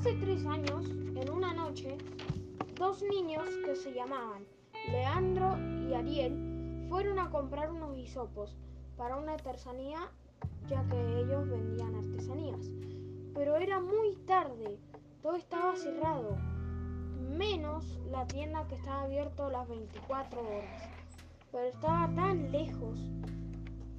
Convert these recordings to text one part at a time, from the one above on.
Hace tres años, en una noche, dos niños que se llamaban Leandro y Ariel fueron a comprar unos hisopos para una artesanía, ya que ellos vendían artesanías. Pero era muy tarde, todo estaba cerrado, menos la tienda que estaba abierta las 24 horas. Pero estaba tan lejos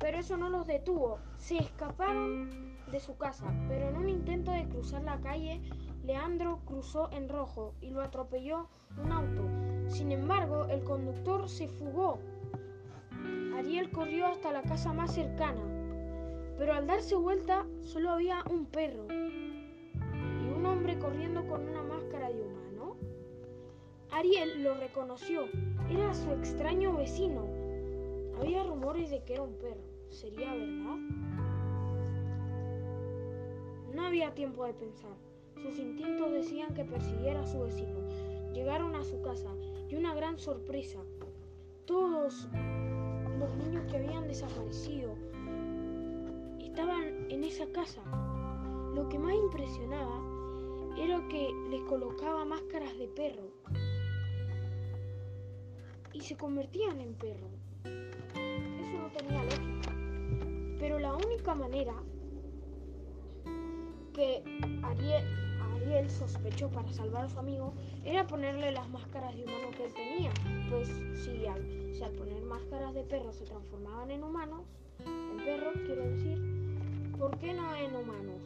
pero eso no los detuvo. Se escaparon de su casa, pero en un intento de cruzar la calle, Leandro cruzó en rojo y lo atropelló un auto. Sin embargo, el conductor se fugó. Ariel corrió hasta la casa más cercana, pero al darse vuelta solo había un perro y un hombre corriendo con una máscara de humano. Ariel lo reconoció, era su extraño vecino. Había rumores de que era un perro. ¿Sería verdad? No había tiempo de pensar. Sus instintos decían que persiguiera a su vecino. Llegaron a su casa y una gran sorpresa. Todos los niños que habían desaparecido estaban en esa casa. Lo que más impresionaba era que les colocaba máscaras de perro y se convertían en perro. Eso no tenía lógica. Pero la única manera que Ariel, Ariel sospechó para salvar a su amigo era ponerle las máscaras de humano que él tenía. Pues si al, si al poner máscaras de perro se transformaban en humanos, en perros quiero decir, ¿por qué no en humanos?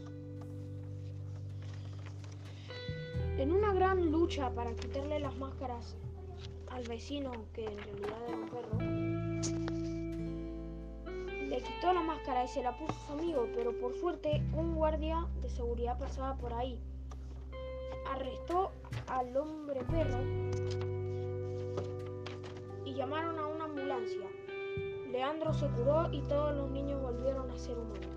En una gran lucha para quitarle las máscaras al vecino, que en realidad era un perro, le quitó la máscara y se la puso a su amigo, pero por suerte un guardia de seguridad pasaba por ahí. Arrestó al hombre perro y llamaron a una ambulancia. Leandro se curó y todos los niños volvieron a ser humanos.